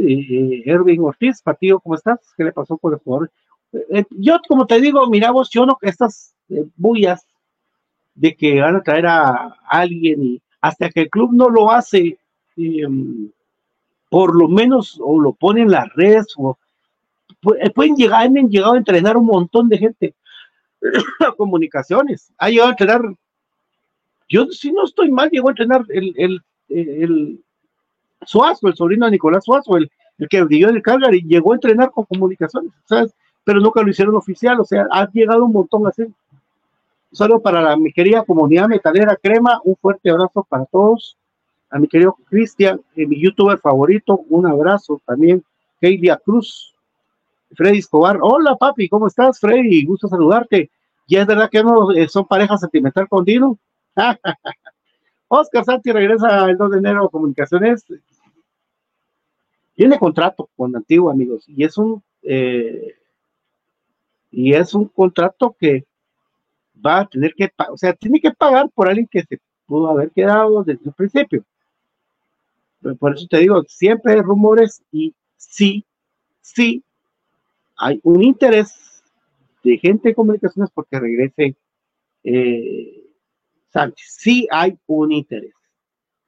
eh, Erwin Ortiz, Partido, ¿cómo estás? ¿Qué le pasó con el jugador? Eh, yo, como te digo, mira vos, yo no, estas eh, bullas de que van a traer a alguien y hasta que el club no lo hace, eh, por lo menos o lo ponen en las redes o pueden llegar, han llegado a entrenar un montón de gente a comunicaciones, ha llegado a entrenar, yo si no estoy mal, llegó a entrenar el, el, el, Suazo, el sobrino de Nicolás Suazo, el, el que brilló en el Calgary, llegó a entrenar con comunicaciones, ¿sabes? Pero nunca lo hicieron oficial, o sea, ha llegado un montón así. Solo para la, mi querida comunidad metalera crema, un fuerte abrazo para todos. A mi querido Cristian, eh, mi youtuber favorito, un abrazo también. Keilia Cruz, Freddy Escobar. Hola papi, ¿cómo estás, Freddy? Gusto saludarte. ¿Y es verdad que no eh, son pareja sentimental con Dino? Oscar Santi regresa el 2 de enero a Comunicaciones. Tiene contrato con Antiguo, amigos, y es un eh, y es un contrato que va a tener que, o sea, tiene que pagar por alguien que se pudo haber quedado desde el principio. Por eso te digo, siempre hay rumores y sí, sí, hay un interés de gente de comunicaciones porque regrese eh, Sánchez. Sí hay un interés.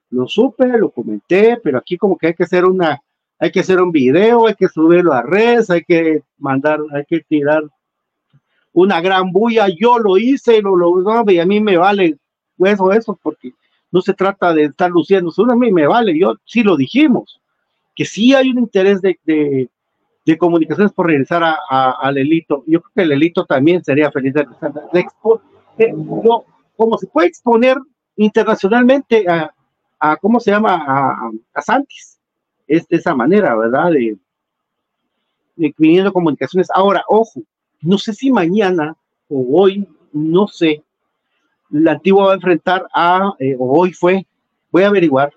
Lo supe, lo comenté, pero aquí como que hay que hacer una, hay que hacer un video, hay que subirlo a redes, hay que mandar, hay que tirar una gran bulla, yo lo hice, lo, lo y a mí me vale eso, eso, porque no se trata de estar luciendo, a mí me vale, yo sí lo dijimos, que sí hay un interés de, de, comunicaciones por regresar a, al elito. Yo creo que el elito también sería feliz de regresar. Eh, como se puede exponer internacionalmente a, a ¿cómo se llama? A, a Santis. Es de esa manera, ¿verdad? De, de viniendo comunicaciones. Ahora, ojo, no sé si mañana o hoy, no sé, la antigua va a enfrentar a, eh, o hoy fue, voy a averiguar,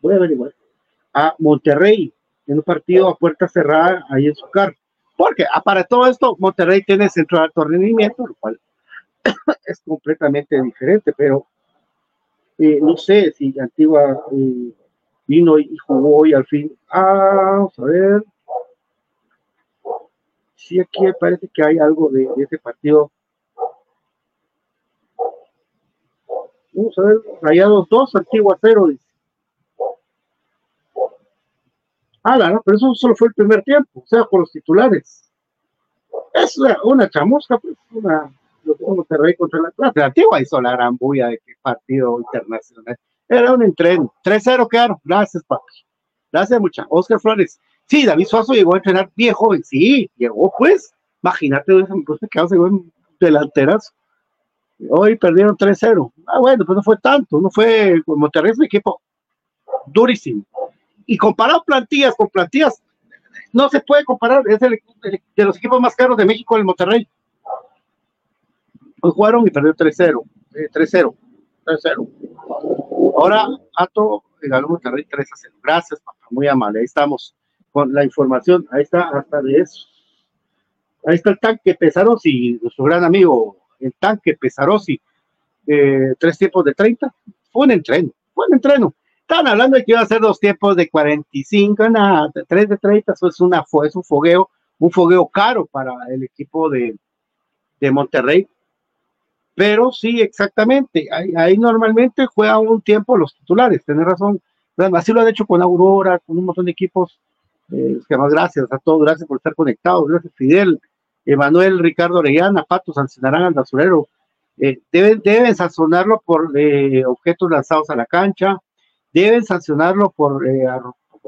voy a averiguar, a Monterrey en un partido a puerta cerrada ahí en su carro. Porque ah, para todo esto, Monterrey tiene centro de alto rendimiento, lo cual es completamente diferente, pero eh, no sé si Antigua eh, vino y jugó hoy al fin. Ah, vamos a ver sí aquí parece que hay algo de, ese partido. Vamos a ver, rayados 2, Antigua 0, dice. Ah, no, pero eso solo fue el primer tiempo, o sea, por los titulares. Es una, chamusca, pues, una, lo que Monterrey contra la clase. Antigua hizo la gran bulla de que partido internacional. Era un entreno. 3-0 quedaron. Gracias, papi. Gracias, mucha. Oscar Flores. Sí, David Suazo llegó a entrenar bien joven, sí, llegó pues. Imagínate, pues que llegó en delanteras. Hoy perdieron 3-0. Ah, bueno, pues no fue tanto, no fue Monterrey es un equipo durísimo. Y comparado plantillas con plantillas, no se puede comparar, es el, de los equipos más caros de México el Monterrey. Hoy jugaron y perdió 3-0, 3-0, 3-0. Ahora Ato ganó Monterrey 3-0. Gracias, papá, muy amable, ahí estamos con la información. Ahí está, hasta de eso. Ahí está el tanque Pesarosi, nuestro gran amigo, el tanque Pesarosi, eh, tres tiempos de 30. Fue un entreno, fue un entreno. Estaban hablando de que iba a ser dos tiempos de 45, nada, tres de 30, eso es, una, es un fogueo, un fogueo caro para el equipo de, de Monterrey. Pero sí, exactamente, ahí, normalmente juega un tiempo los titulares, tenés razón. Así lo han hecho con Aurora, con un montón de equipos eh, gracias a todos, gracias por estar conectados, gracias Fidel, Emanuel, Ricardo Orellana, Pato sancionarán al basurero. Eh, deben, deben sancionarlo por eh, objetos lanzados a la cancha, deben sancionarlo por, eh,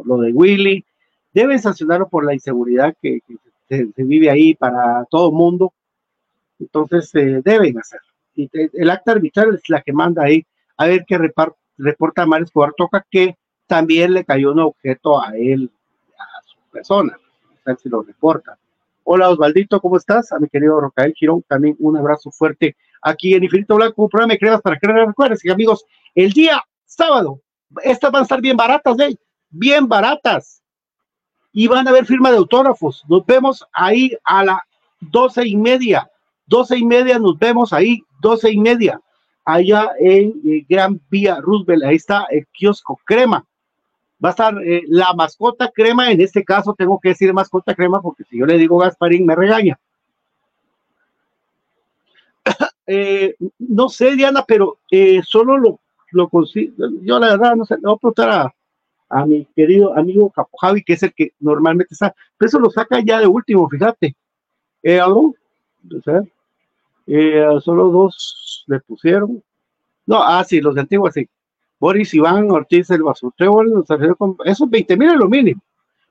lo de Willy, deben sancionarlo por la inseguridad que, se, vive ahí para todo el mundo. Entonces, deben hacerlo. El acta arbitral es la que manda ahí a ver qué reporta Mario Escobar Toca, que también le cayó un objeto a él persona, si lo reporta. Hola Osvaldito, ¿cómo estás? A mi querido Rocael Girón, también un abrazo fuerte aquí en Infinito Blanco, un programa de creas para crear. Recuerden, amigos, el día sábado, estas van a estar bien baratas, ¿eh? Bien baratas. Y van a haber firma de autógrafos. Nos vemos ahí a las doce y media. Doce y media nos vemos ahí, doce y media. Allá en eh, Gran Vía Roosevelt, ahí está el kiosco Crema va a estar eh, la mascota crema, en este caso tengo que decir mascota crema porque si yo le digo Gasparín me regaña. Eh, no sé, Diana, pero eh, solo lo, lo consigo, yo la verdad no sé, le voy a preguntar a, mi querido amigo Capo Javi, que es el que normalmente está, pero eso lo saca ya de último, fíjate. ¿algo? solo dos le pusieron. No, ah, sí, los de antiguos sí. Boris Iván Ortiz el Basurteo, esos 20 mil es lo mínimo.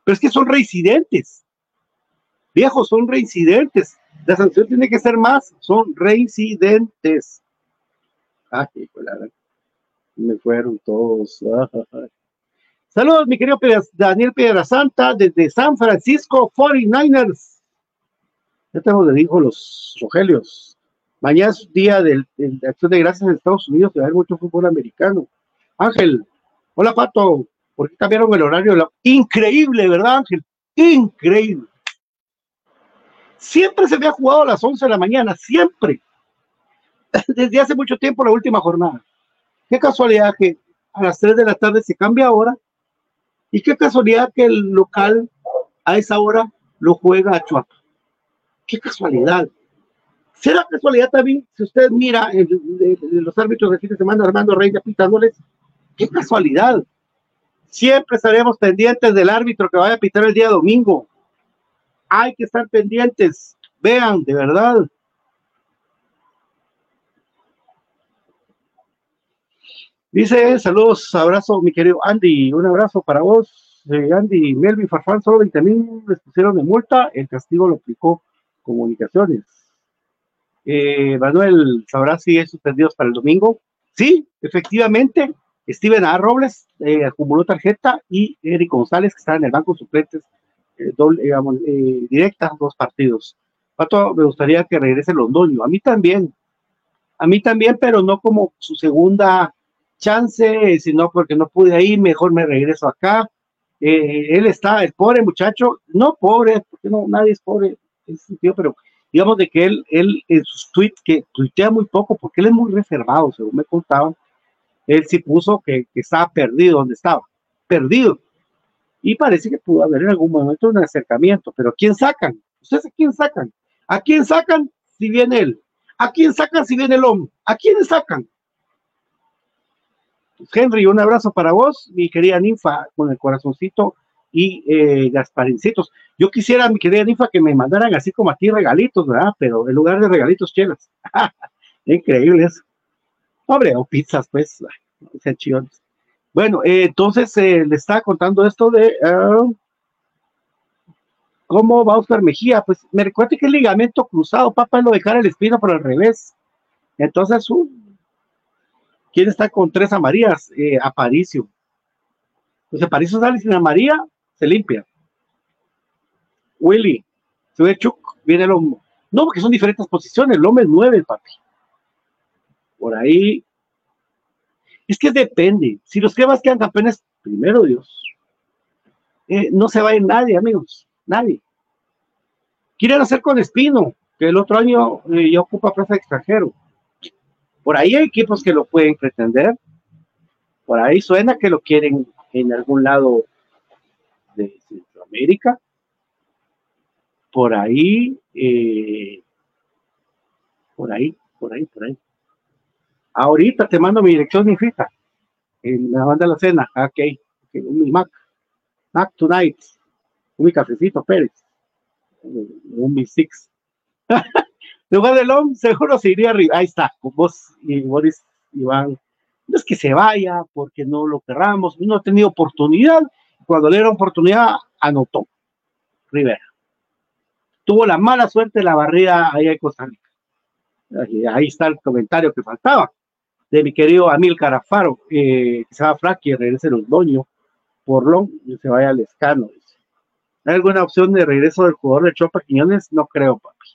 Pero es que son reincidentes. Viejos, son reincidentes. La sanción tiene que ser más, son reincidentes. Ah, me fueron todos. Saludos, mi querido Daniel Piedra Santa, desde San Francisco, 49ers. Ya tengo de dijo los Rogelios. Mañana es día de, acción de gracias en Estados Unidos, que va a haber mucho fútbol americano. Ángel, hola Pato, ¿por qué cambiaron el horario? Increíble, ¿verdad, Ángel? Increíble. Siempre se había jugado a las 11 de la mañana, siempre. Desde hace mucho tiempo la última jornada. Qué casualidad que a las 3 de la tarde se cambia ahora. Y qué casualidad que el local a esa hora lo juega a Chuapa. Qué casualidad. ¿Será casualidad también si usted mira los árbitros de fin de semana Armando Reyes pitándoles? Qué casualidad. Siempre estaremos pendientes del árbitro que vaya a pitar el día domingo. Hay que estar pendientes. Vean, de verdad. Dice, saludos, abrazo, mi querido Andy, un abrazo para vos, eh, Andy, Melvin Farfán, solo 20 mil les pusieron de multa, el castigo lo aplicó Comunicaciones. Eh, Manuel, ¿sabrás si es suspendidos para el domingo? Sí, efectivamente, Steven A. Robles eh, acumuló tarjeta y Eric González, que está en el banco suplentes, eh, digamos, directa, dos partidos. Me gustaría que regrese Londoño, a mí también, a mí también, pero no como su segunda chance, sino porque no pude ir, mejor me regreso acá. Eh, él está, el pobre muchacho, no pobre, porque no, nadie es pobre en ese sentido, pero digamos de que él, él en sus tweets, que tuitea muy poco, porque él es muy reservado, según me contaban, él sí puso que, estaba perdido donde estaba, perdido. Y parece que pudo haber en algún momento un acercamiento, pero ¿quién sacan? ¿Ustedes a quién sacan? ¿A quién sacan si viene él? ¿A quién sacan si viene el hombre? ¿A quién sacan? Henry, un abrazo para vos, mi querida ninfa, con el corazoncito y eh, Gasparincitos. Yo quisiera, mi querida ninfa, que me mandaran así como a ti regalitos, ¿verdad? Pero en lugar de regalitos, chelas. Increíble eso. Hombre, o pizzas, pues, sean chillones. Bueno, eh, entonces eh, le estaba contando esto de ah, cómo va Oscar Mejía. Pues me recuerda que el ligamento cruzado, papá, lo dejar el espino por al revés. Entonces, un ¿Quién está con tres amarillas? Eh, Aparicio. Pues Aparicio sale sin María, se limpia. Willy, sube Chuck, viene el hombro. No, porque son diferentes posiciones. El hombre es nueve, papi. Por ahí. Es que depende. Si los cremas quedan campeones, primero Dios. Eh, no se va a ir nadie, amigos. Nadie. Quieren hacer con Espino, que el otro año eh, ya ocupa plaza extranjero. Por ahí hay equipos que lo pueden pretender. Por ahí suena que lo quieren en algún lado de Centroamérica. Por ahí, eh, por ahí, por ahí, por ahí. Ahorita te mando mi dirección, mi fija. En la banda de la cena. Ok. Un Mac. Mac Tonight. Un mi cafecito Pérez. Un mi Six. lugar del hombre, seguro se iría arriba. Ahí está, con vos y Boris Iván. No es que se vaya porque no lo querramos, no ha tenido oportunidad. Cuando le dieron oportunidad, anotó. Rivera. Tuvo la mala suerte de la barrida ahí en Costa Rica. Ahí, está el comentario que faltaba de mi querido Amil Carafaro, eh, que se va a Fraki regrese los doños por long y se vaya al escano. ¿Hay alguna opción de regreso del jugador de Chopa Quiñones? No creo, papi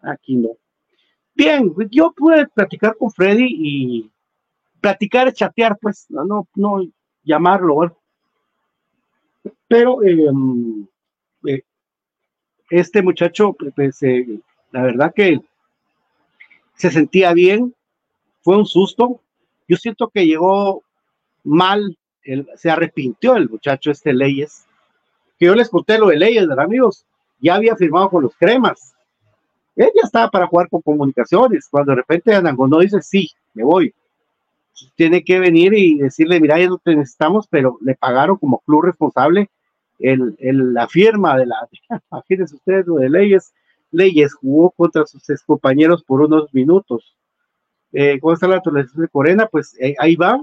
aquí no. Bien, yo pude platicar con Freddy y platicar, chatear, pues, no, no, no llamarlo, pero em, eh, este muchacho, pues, eh, la verdad que se sentía bien, fue un susto. Yo siento que llegó mal, se arrepintió el muchacho este Leyes, que yo les conté lo de Leyes, ¿verdad, amigos? Ya había firmado con los cremas, ella estaba para jugar con comunicaciones. Cuando de repente Anangonó dice, sí, me voy. Tiene que venir y decirle, mira, ya no te necesitamos, pero le pagaron como club responsable el, la firma de la, imagínense ustedes lo de Leyes. Leyes jugó contra sus compañeros por unos minutos. Eh, ¿Cómo está la naturaleza de Corena? Pues eh, ahí va.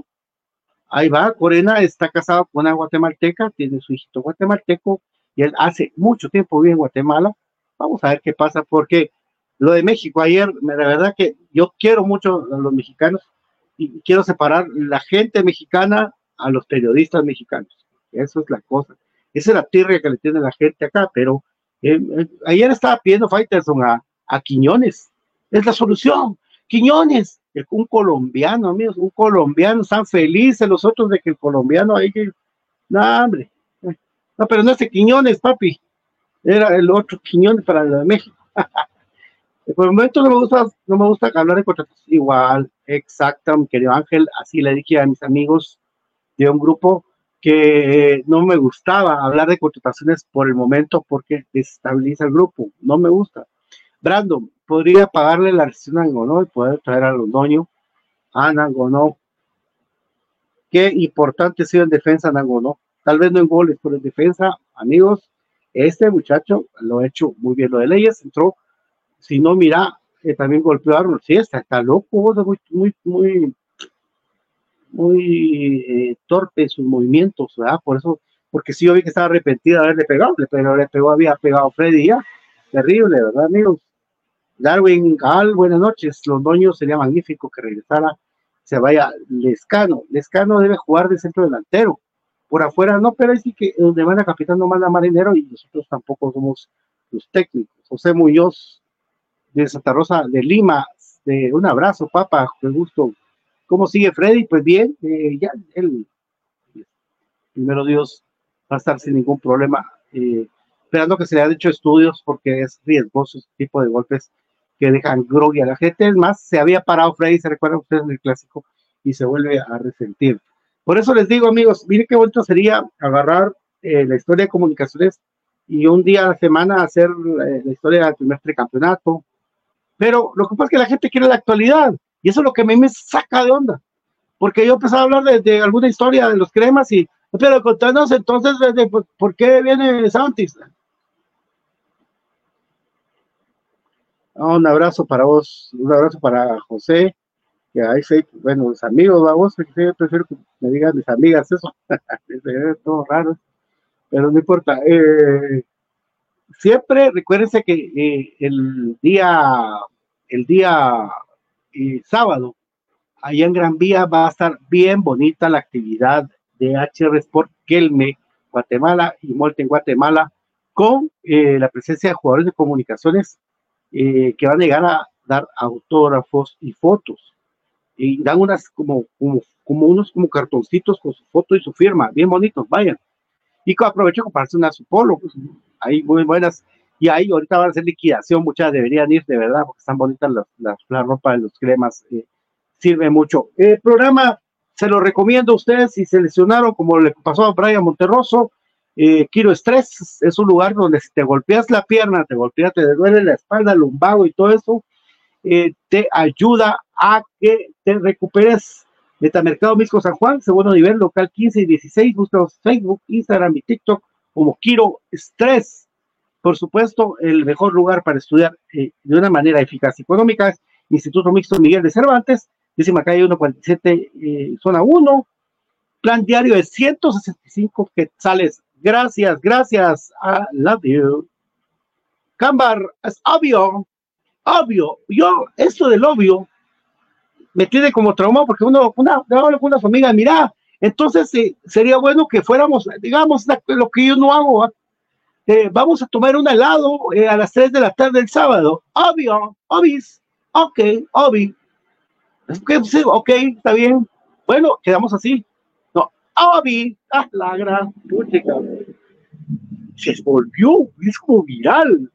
ahí va, Corena está casado con una guatemalteca, tiene su hijito guatemalteco y él hace mucho tiempo vive en Guatemala. Vamos a ver qué pasa, porque lo de México ayer, la verdad que yo quiero mucho a los mexicanos y quiero separar la gente mexicana a los periodistas mexicanos. Eso es la cosa. Esa es la tirria que le tiene la gente acá, pero eh, eh, ayer estaba pidiendo Fighterson a, a Quiñones. Es la solución. Quiñones, un colombiano, amigos, un colombiano, están felices los otros de que el colombiano hay que. No, hombre. No, pero no es Quiñones, papi. Era el otro Quiñones para la de México. Por el momento no me gusta, no me gusta hablar de contratos. Igual, exacto, mi querido Ángel, así le dije a mis amigos de un grupo que no me gustaba hablar de contrataciones por el momento porque desestabiliza el grupo. No me gusta. Brandon, podría pagarle la rescisión a Angonó y poder traer a Londoño a Nangonó. Qué importante ha sido en defensa Nangonó. Tal vez no en goles, pero en defensa, amigos, este muchacho lo ha hecho muy bien. Lo de Leyes entró, si no, mira, eh, también golpeó a Arnold. Sí, está, está loco, muy, muy, muy, muy eh, torpe sus movimientos, ¿verdad? Por eso, porque sí, yo vi que estaba arrepentido de haberle pegado, pero le pegó, había pegado Freddy ya. Terrible, ¿verdad, amigos? Darwin Gal, buenas noches. Londoño sería magnífico que regresara, se vaya Lescano. Lescano debe jugar de centro delantero. Por afuera no, pero sí que donde van a capitán no manda marinero y nosotros tampoco somos los técnicos. José Muñoz de Santa Rosa de Lima, de un abrazo, papá, qué gusto. ¿Cómo sigue Freddy? Pues bien, eh, ya él, primero Dios, va a estar sin ningún problema, eh, esperando que se le haya hecho estudios porque es riesgoso este tipo de golpes que dejan groggy a la gente. Es más, se había parado Freddy, se recuerdan ustedes en el clásico, y se vuelve a resentir. Por eso les digo, amigos, miren qué bonito sería agarrar eh, la historia de comunicaciones y un día a la semana hacer eh, la historia del primer campeonato. Pero lo que pasa es que la gente quiere la actualidad, y eso es lo que a mí me saca de onda. Porque yo empezaba a hablar de, alguna historia de los cremas y, pero contanos entonces, de, ¿por qué viene Santis? Un abrazo para vos, un abrazo para José, que ahí bueno, los amigos, vos, yo prefiero que me digan mis amigas eso, es todo raro, pero no importa. Eh, siempre recuérdense que eh, el día, el día eh, sábado, allá en Gran Vía va a estar bien bonita la actividad de HR Sport Kelme, Guatemala y Molte en Guatemala, con la presencia de jugadores de comunicaciones eh, que van a llegar a dar autógrafos y fotos. Y dan unas como, como, unos como cartoncitos con su foto y su firma, bien bonitos, vayan. Y aprovecho para hacer una su polo, pues, ahí muy buenas. Y ahí ahorita van a hacer liquidación, muchas deberían ir de verdad, porque están bonitas las, las, la ropa de los cremas, eh, sirve mucho. El programa se lo recomiendo a ustedes si seleccionaron, como le pasó a Brian Monterroso, eh, Estrés es un lugar donde si te golpeas la pierna, te golpeas, te duele la espalda, el lumbago y todo eso, eh, te ayuda a que te recuperes. Metamercado Misco San Juan, segundo nivel, local 15 y 16, búscanos Facebook, Instagram y TikTok como Kiro Estrés. Por supuesto, el mejor lugar para estudiar eh, de una manera eficaz y económica es Instituto Mixto Miguel de Cervantes, décima calle 147, eh, zona 1, plan diario de 165 quetzales Gracias, gracias. I love you. Cambar, es obvio, obvio. Yo, esto del obvio, me tiene como trauma porque uno, una, con una familia, mira, entonces eh, sería bueno que fuéramos, digamos, lo que yo no hago. Eh, vamos a tomar un helado eh, a las 3 de la tarde del sábado. Obvio, obis, ok, obvio. ok, está bien. Bueno, quedamos así. Avi, ah, la gran se volvió, es como viral.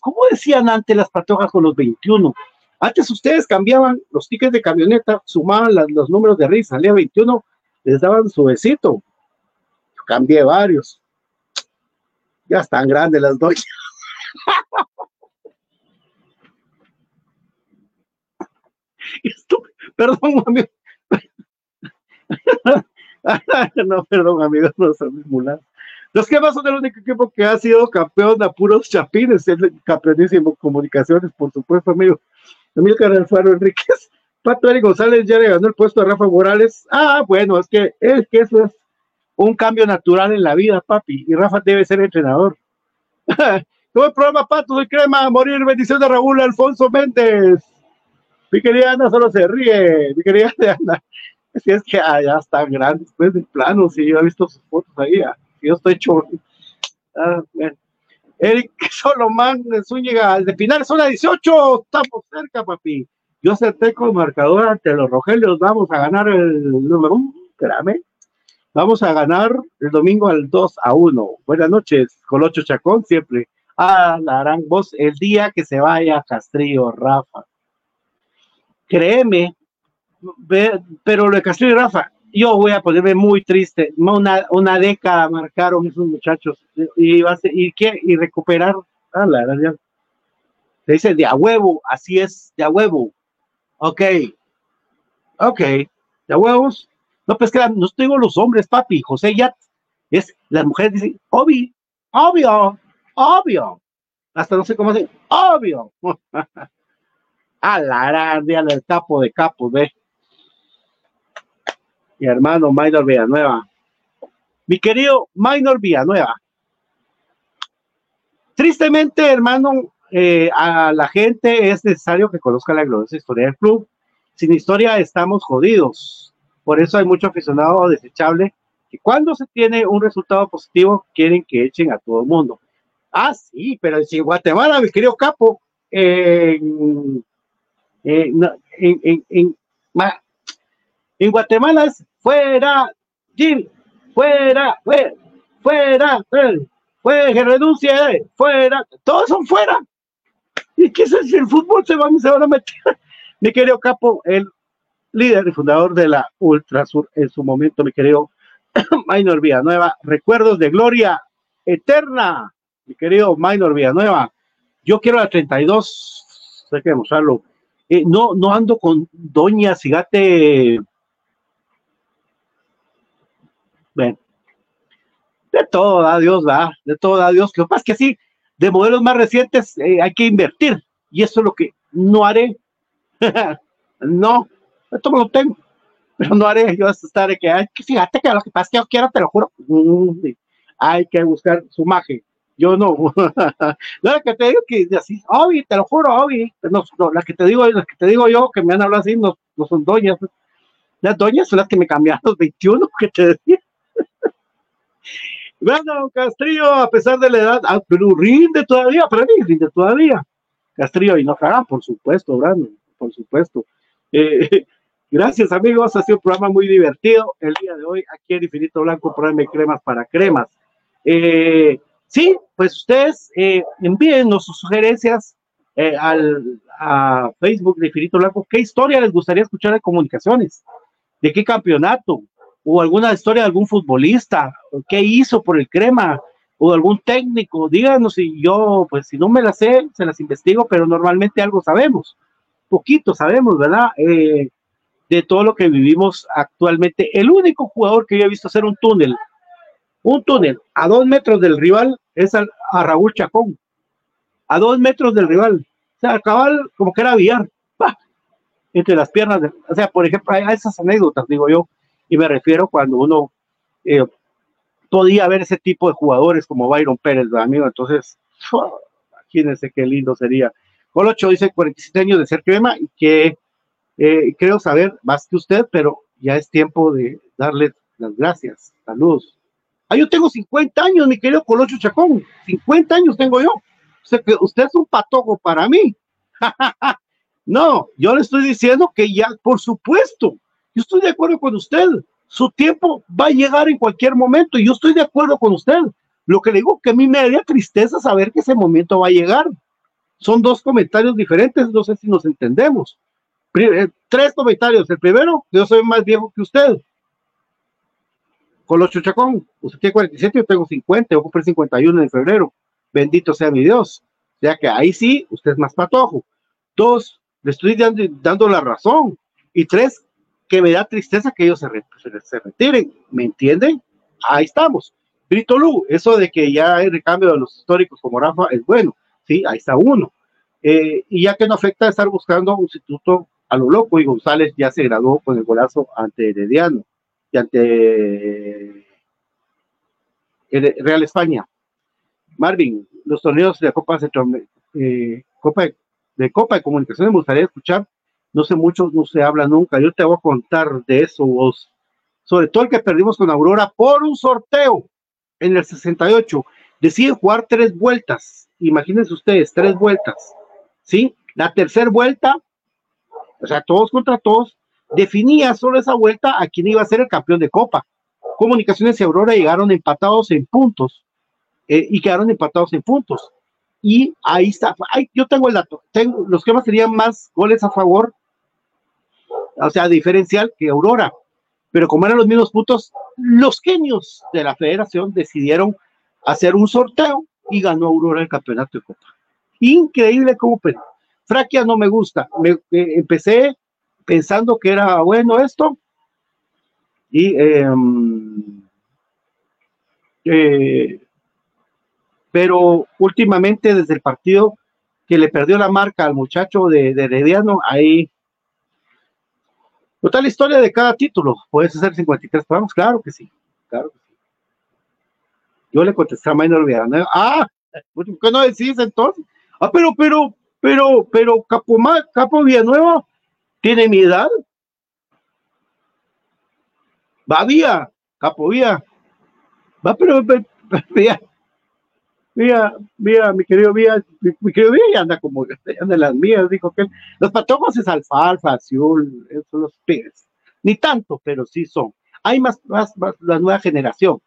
¿Cómo decían antes las patojas con los 21? Antes ustedes cambiaban los tickets de camioneta, sumaban los números de risa, salía 21, les daban su besito. Cambié varios. Ya están grandes las dos. perdón, amigo. no, perdón, amigos, no son mulas. Los que son el único equipo que ha sido campeón a puros chapines, el campeonísimo comunicaciones, por supuesto, amigo. Emilcar Alfaro Enríquez, Pato Eric González ya le ganó el puesto a Rafa Morales. Ah, bueno, es que, es que eso es un cambio natural en la vida, papi. Y Rafa debe ser entrenador. Todo el programa Pato de Crema, morir, bendición de Raúl Alfonso Méndez. Mi querida Ana solo se ríe, mi querida Ana. Si es que allá ya están grandes, después del plano, si yo he visto sus fotos ahí, ah, yo estoy hecho. Ah, Eric Solomán Zúñiga, de Pinar, zona 18, estamos cerca, papi. Yo acerté con marcador ante los Rogelios, vamos a ganar el número uno, espérame. Vamos a ganar el domingo al 2 a 1. Buenas noches, Colocho Chacón, siempre. Ah, la harán vos el día que se vaya Castrillo, Rafa. Créeme, pero lo de Castrillo y Rafa, yo voy a ponerme muy triste. Una, una década marcaron esos muchachos y, va a y, ¿qué? y recuperar. Ah, la, la, se dice de a huevo, así es, de a huevo. Ok. Ok. ¿De huevos? No, pues que no estoy con los hombres, papi. José ya es, las mujeres dicen, obvio, obvio, obvio. Hasta no sé cómo se obvio. A la grande, del capo de capo, ve. Mi hermano Minor Villanueva. Mi querido Minor Villanueva. Tristemente, hermano, eh, a la gente es necesario que conozca la gloriosa historia del club. Sin historia estamos jodidos. Por eso hay mucho aficionado desechable que cuando se tiene un resultado positivo quieren que echen a todo el mundo. Ah, sí, pero si Guatemala, mi querido Capo, en, en, Guatemala es fuera, Jim, fuera, fuera, fuera, fuera, que renuncie, fuera, todos son fuera. ¿Y qué es el fútbol? Se van, se van a meter. Mi querido Capo, el líder y fundador de la Ultrasur en su momento, mi querido Minor Villanueva. Recuerdos de gloria eterna, mi querido Minor Villanueva. Yo quiero la 32, hay que demostrarlo. Eh, no, no ando con Doña Cigate. Bueno, de todo da Dios, va, de todo da Dios. Lo que pasa es que sí, de modelos más recientes eh, hay que invertir y eso es lo que no haré. no, esto me lo tengo, pero no haré yo estar que, hay que fíjate que lo que pasa es que yo quiero, te lo juro, mm, hay que buscar su magia. Yo no, no la que te digo que así, Obi, te lo juro, Obi, no, las que te digo, las que te digo yo que me han hablado así, no, no son doñas, las doñas son las que me cambiaron los 21 que te decía. Brandon Castrillo, a pesar de la edad, ah, pero rinde todavía, para mí rinde todavía. Castrillo y no cagan, por supuesto, Brandon, por supuesto. Eh, gracias, amigos, ha sido un programa muy divertido el día de hoy aquí en Infinito Blanco, programa cremas para cremas. Eh, sí, pues ustedes eh, envíennos sus sugerencias al, a Facebook de Infinito Blanco. ¿Qué historia les gustaría escuchar de comunicaciones? ¿De qué campeonato? O alguna historia de algún futbolista, qué hizo por el crema, o algún técnico, díganos si yo, pues si no me las sé, se las investigo, pero normalmente algo sabemos, poquito sabemos, ¿verdad? Eh, de todo lo que vivimos actualmente. El único jugador que yo he visto hacer un túnel, un túnel a dos metros del rival es a, Raúl Chacón, a dos metros del rival. O sea, cabal como que era billar, entre las piernas. o sea, por ejemplo, hay esas anécdotas, digo yo, y me refiero cuando uno eh, podía ver ese tipo de jugadores como Byron Pérez, amigo. Entonces, imagínense qué lindo sería. Colocho dice 47 años de ser crema y que eh, creo saber más que usted, pero ya es tiempo de darle las gracias. Saludos. Ah, yo tengo 50 años, mi querido Colocho Chacón. 50 años tengo yo. O sea que usted es un patojo para mí. no, yo le estoy diciendo que ya, por supuesto, yo estoy de acuerdo con usted. Su tiempo va a llegar en cualquier momento yo estoy de acuerdo con usted. Lo que le digo que a mí me daría tristeza saber que ese momento va a llegar. Son dos comentarios diferentes, no sé si nos entendemos. Eh, tres comentarios. El primero, yo soy más viejo que usted. Con los chuchacón, usted tiene 47, yo tengo 50, yo compré 51 en febrero. Bendito sea mi Dios. Sea que ahí sí, usted es más patojo. Dos, le estoy dando la razón. Y tres, que me da tristeza que ellos se, retiren, ¿me entienden? Ahí estamos. Brito Lu, eso de que ya hay recambio de los históricos como Rafa es bueno, sí, ahí está uno. Eh, y ya que no afecta estar buscando un instituto a lo loco y González ya se graduó con el golazo ante Herediano y ante Real España. Marvin, los torneos de Copa, eh, Copa de, Copa de Comunicaciones me gustaría escuchar. No sé mucho, no se habla nunca. Yo te voy a contar de eso, vos. Sobre todo el que perdimos con Aurora por un sorteo en el 68. Deciden jugar tres vueltas. Imagínense ustedes, tres vueltas. ¿Sí? La tercera vuelta, o sea, todos contra todos, definía solo esa vuelta a quién iba a ser el campeón de Copa. Comunicaciones y Aurora llegaron empatados en puntos eh, y quedaron empatados en puntos. Y ahí está, yo tengo el dato, tengo, los que más serían más goles a favor, o sea, diferencial que Aurora. Pero como eran los mismos puntos, los genios de la federación decidieron hacer un sorteo y ganó Aurora el campeonato de Copa. Increíble cómo Fraquia no me gusta. Me, eh, empecé pensando que era bueno esto y em, eh, pero últimamente desde el partido que le perdió la marca al muchacho de, de Herediano, ahí total historia de cada título. ¿Puedes hacer 53 programas? Claro que sí, claro que sí. Yo le contesté a Maynor Villanueva, ah, ¿por qué no decís entonces? Ah, pero, pero, pero, pero, Capo, Capo Villanueva tiene mi edad. Va vía, Capo Vía. Va, pero, vía, vía, vía, mi querido Vía, mi, querido Vía anda como, anda las mías, dijo que los patojos es alfalfa, azul, son los pibes. Ni tanto, pero sí son. Hay más, más, más la nueva generación.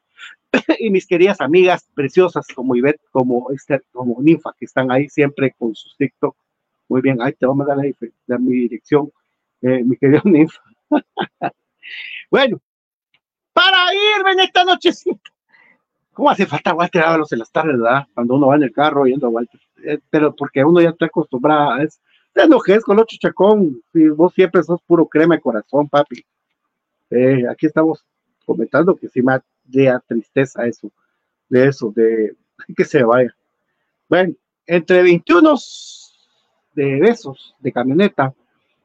y mis queridas amigas preciosas como Ivette, como Esther, como Ninfa, que están ahí siempre con sus TikTok. Muy bien, ahí te vamos a dar la, mi dirección, eh, mi querida Ninfa. bueno, para irme en esta nochecita. ¿Cómo hace falta Walter Ábalos en las tardes, verdad? Cuando uno va en el carro yendo a Walter. Eh, pero porque uno ya está acostumbrado a eso. Te enojes con Ocho Chacón. Si vos siempre sos puro crema de corazón, papi. Eh, aquí estamos comentando que sí me da tristeza eso, de eso, de que se vaya. Bueno, entre 21 de besos de camioneta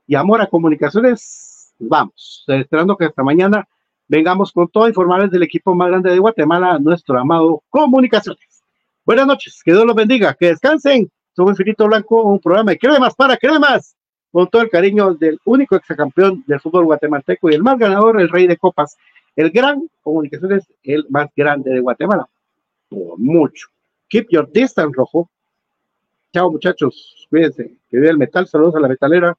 y amor a comunicaciones, vamos, esperando que esta mañana vengamos con todo, informarles del equipo más grande de Guatemala, nuestro amado Comunicaciones. Buenas noches, que Dios los bendiga, que descansen. Soy Infinito Blanco, un programa de cremas para cremas, con todo el cariño del único exacampeón del fútbol guatemalteco y el más ganador, el rey de copas, el gran Comunicaciones, el más grande de Guatemala, por mucho. Keep your distance, rojo. Chao, muchachos. Cuídense. Que vive el metal. Saludos a la metalera.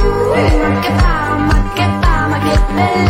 Ooh, makita, makita, makita